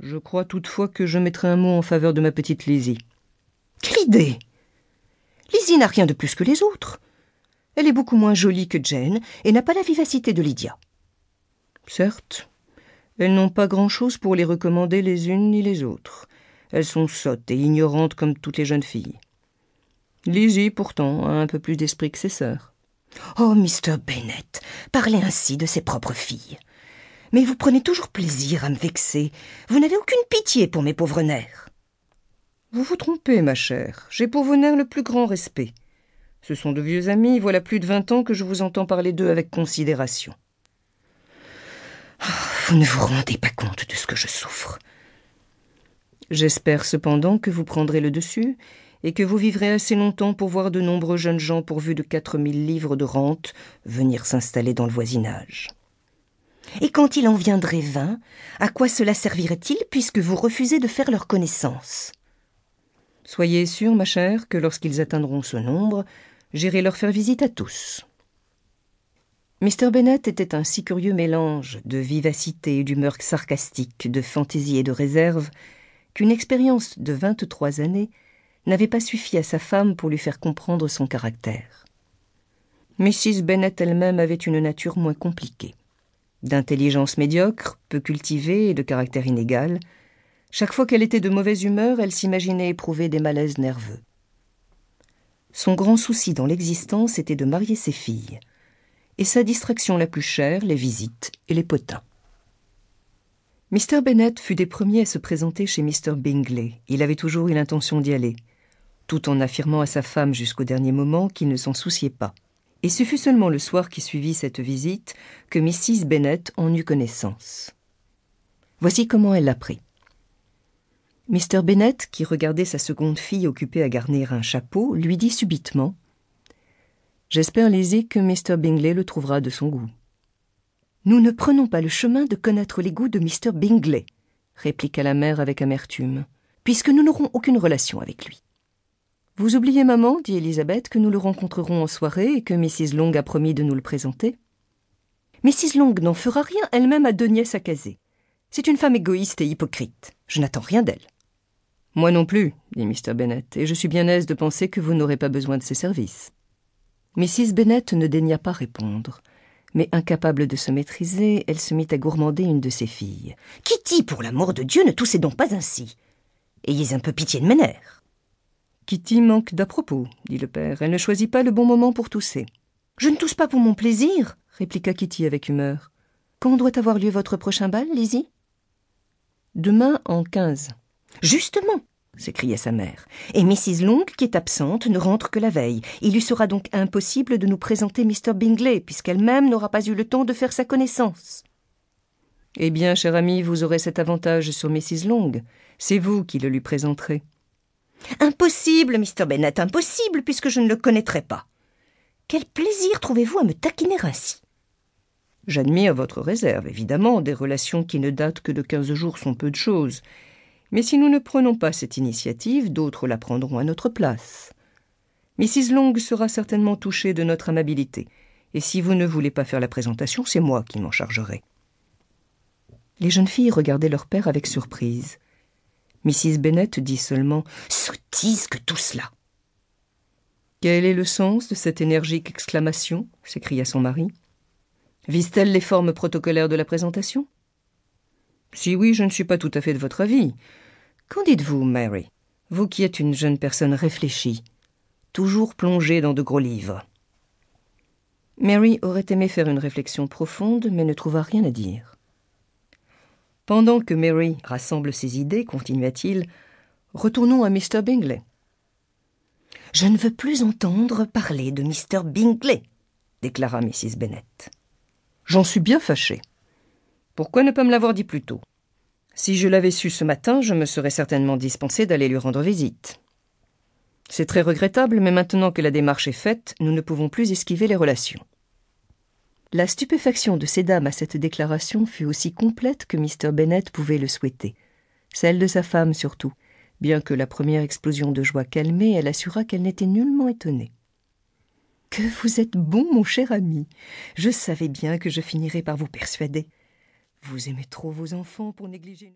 Je crois toutefois que je mettrai un mot en faveur de ma petite Lizzie. Quelle idée Lizzie n'a rien de plus que les autres. Elle est beaucoup moins jolie que Jane et n'a pas la vivacité de Lydia. Certes, elles n'ont pas grand-chose pour les recommander les unes ni les autres. Elles sont sottes et ignorantes comme toutes les jeunes filles. Lizzie, pourtant, a un peu plus d'esprit que ses sœurs. Oh, Mr. Bennet, parlez ainsi de ses propres filles. Mais vous prenez toujours plaisir à me vexer. Vous n'avez aucune pitié pour mes pauvres nerfs. Vous vous trompez, ma chère. J'ai pour vos nerfs le plus grand respect. Ce sont de vieux amis, voilà plus de vingt ans que je vous entends parler d'eux avec considération. Oh, vous ne vous rendez pas compte de ce que je souffre. J'espère cependant que vous prendrez le dessus et que vous vivrez assez longtemps pour voir de nombreux jeunes gens pourvus de quatre mille livres de rente venir s'installer dans le voisinage. Et quand il en viendrait vingt, à quoi cela servirait-il puisque vous refusez de faire leur connaissance? Soyez sûre, ma chère, que lorsqu'ils atteindront ce nombre, j'irai leur faire visite à tous. Mr. Bennet était un si curieux mélange de vivacité et d'humeur sarcastique, de fantaisie et de réserve, qu'une expérience de vingt-trois années n'avait pas suffi à sa femme pour lui faire comprendre son caractère. Mrs. Bennet elle-même avait une nature moins compliquée. D'intelligence médiocre, peu cultivée et de caractère inégal, chaque fois qu'elle était de mauvaise humeur, elle s'imaginait éprouver des malaises nerveux. Son grand souci dans l'existence était de marier ses filles, et sa distraction la plus chère, les visites et les potins. Mr. Bennet fut des premiers à se présenter chez Mr. Bingley. Il avait toujours eu l'intention d'y aller tout en affirmant à sa femme jusqu'au dernier moment qu'il ne s'en souciait pas. Et ce fut seulement le soir qui suivit cette visite que Mrs. Bennet en eut connaissance. Voici comment elle l'apprit. Mr. Bennet, qui regardait sa seconde fille occupée à garnir un chapeau, lui dit subitement J'espère, Lizzie, que Mr. Bingley le trouvera de son goût. Nous ne prenons pas le chemin de connaître les goûts de Mr. Bingley, répliqua la mère avec amertume, puisque nous n'aurons aucune relation avec lui. Vous oubliez, maman, dit Elisabeth, que nous le rencontrerons en soirée et que Mrs. Long a promis de nous le présenter. Mrs. Long n'en fera rien, elle-même a deux nièces à caser. C'est une femme égoïste et hypocrite. Je n'attends rien d'elle. Moi non plus, dit Mr. Bennet, et je suis bien aise de penser que vous n'aurez pas besoin de ses services. Mrs. Bennet ne daigna pas répondre, mais incapable de se maîtriser, elle se mit à gourmander une de ses filles. Kitty, pour l'amour de Dieu, ne toussez donc pas ainsi. Ayez un peu pitié de mes nerfs. Kitty manque d'à propos, dit le père. Elle ne choisit pas le bon moment pour tousser. Je ne tousse pas pour mon plaisir, répliqua Kitty avec humeur. Quand doit avoir lieu votre prochain bal, Lizzie? Demain en quinze. Justement s'écria sa mère. Et Mrs. Long, qui est absente, ne rentre que la veille. Il lui sera donc impossible de nous présenter Mr. Bingley, puisqu'elle-même n'aura pas eu le temps de faire sa connaissance. Eh bien, cher ami, vous aurez cet avantage sur Mrs. Long. C'est vous qui le lui présenterez. Impossible, Mr. Bennet, impossible, puisque je ne le connaîtrai pas. Quel plaisir trouvez-vous à me taquiner ainsi? J'admire votre réserve, évidemment, des relations qui ne datent que de quinze jours sont peu de choses. Mais si nous ne prenons pas cette initiative, d'autres la prendront à notre place. Mrs. Long sera certainement touchée de notre amabilité, et si vous ne voulez pas faire la présentation, c'est moi qui m'en chargerai. Les jeunes filles regardaient leur père avec surprise. Mrs. Bennet dit seulement Sottise que tout cela. Quel est le sens de cette énergique exclamation? s'écria son mari. Vise-t-elle les formes protocolaires de la présentation? Si oui, je ne suis pas tout à fait de votre avis. Qu'en dites-vous, Mary? Vous qui êtes une jeune personne réfléchie, toujours plongée dans de gros livres. Mary aurait aimé faire une réflexion profonde, mais ne trouva rien à dire. Pendant que Mary rassemble ses idées, continua-t-il, retournons à Mr. Bingley. Je ne veux plus entendre parler de Mr. Bingley, déclara Mrs. Bennet. J'en suis bien fâché. Pourquoi ne pas me l'avoir dit plus tôt? Si je l'avais su ce matin, je me serais certainement dispensé d'aller lui rendre visite. C'est très regrettable, mais maintenant que la démarche est faite, nous ne pouvons plus esquiver les relations. La stupéfaction de ces dames à cette déclaration fut aussi complète que Mr. Bennet pouvait le souhaiter. Celle de sa femme surtout, bien que la première explosion de joie calmée, elle assura qu'elle n'était nullement étonnée. Que vous êtes bon, mon cher ami. Je savais bien que je finirais par vous persuader. Vous aimez trop vos enfants pour négliger.